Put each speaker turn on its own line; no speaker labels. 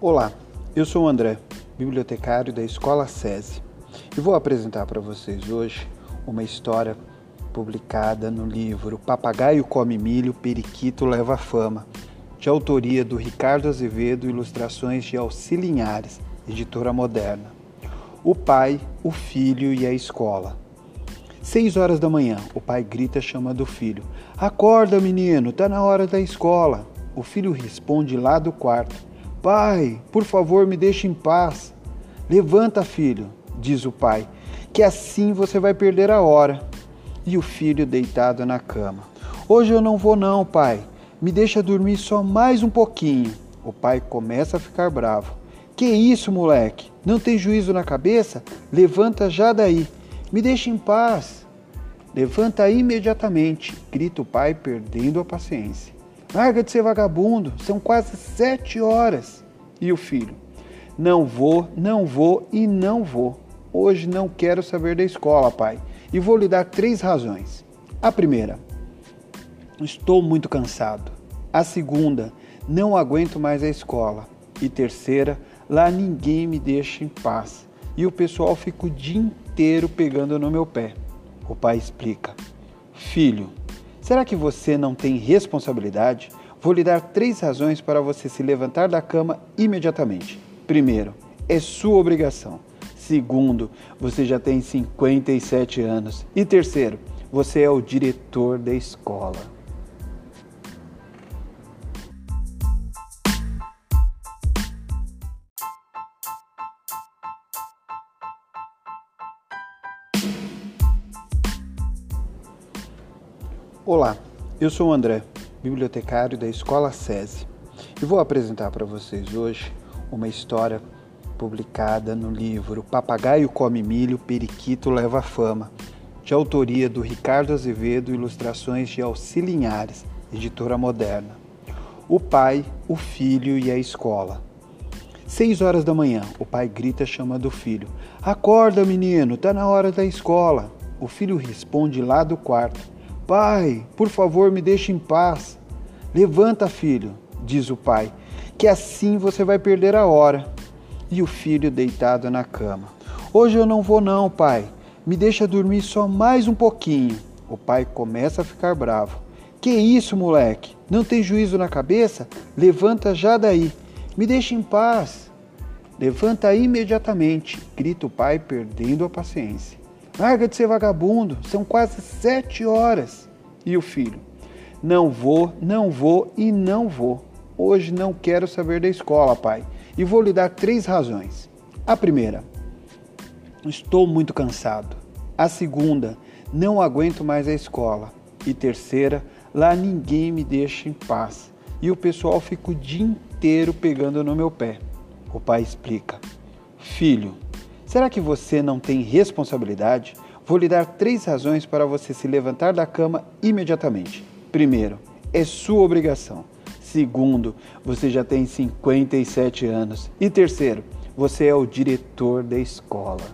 Olá, eu sou o André, bibliotecário da Escola SESI, e vou apresentar para vocês hoje uma história publicada no livro Papagaio Come Milho, Periquito Leva Fama, de autoria do Ricardo Azevedo, ilustrações de Auxilinhares, editora moderna. O pai, o filho e a escola. Seis horas da manhã, o pai grita chamando o filho. Acorda, menino, tá na hora da escola. O filho responde lá do quarto. Pai, por favor, me deixe em paz. Levanta, filho, diz o pai, que assim você vai perder a hora. E o filho deitado na cama. Hoje eu não vou não, pai. Me deixa dormir só mais um pouquinho. O pai começa a ficar bravo. Que isso, moleque? Não tem juízo na cabeça? Levanta já daí. Me deixa em paz. Levanta imediatamente, grita o pai, perdendo a paciência. Larga de ser vagabundo, são quase sete horas. E o filho? Não vou, não vou e não vou. Hoje não quero saber da escola, pai. E vou lhe dar três razões. A primeira, estou muito cansado. A segunda, não aguento mais a escola. E terceira, lá ninguém me deixa em paz. E o pessoal fica o dia inteiro pegando no meu pé. O pai explica: Filho, será que você não tem responsabilidade? Vou lhe dar três razões para você se levantar da cama imediatamente. Primeiro, é sua obrigação. Segundo, você já tem 57 anos. E terceiro, você é o diretor da escola. Olá, eu sou o André, bibliotecário da Escola SESI, e vou apresentar para vocês hoje uma história publicada no livro Papagaio Come Milho, Periquito Leva Fama, de autoria do Ricardo Azevedo, ilustrações de Auxilinhares, editora moderna. O pai, o filho e a escola. Seis horas da manhã, o pai grita chamando o filho. Acorda, menino, tá na hora da escola. O filho responde lá do quarto. Pai, por favor, me deixe em paz. Levanta, filho, diz o pai, que assim você vai perder a hora. E o filho deitado na cama. Hoje eu não vou não, pai. Me deixa dormir só mais um pouquinho. O pai começa a ficar bravo. Que isso, moleque? Não tem juízo na cabeça? Levanta já daí. Me deixa em paz. Levanta imediatamente, grita o pai, perdendo a paciência. Larga de ser vagabundo, são quase sete horas. E o filho? Não vou, não vou e não vou. Hoje não quero saber da escola, pai. E vou lhe dar três razões. A primeira, estou muito cansado. A segunda, não aguento mais a escola. E terceira, lá ninguém me deixa em paz. E o pessoal fica o dia inteiro pegando no meu pé. O pai explica: Filho, Será que você não tem responsabilidade? Vou lhe dar três razões para você se levantar da cama imediatamente. Primeiro, é sua obrigação. Segundo, você já tem 57 anos. E terceiro, você é o diretor da escola.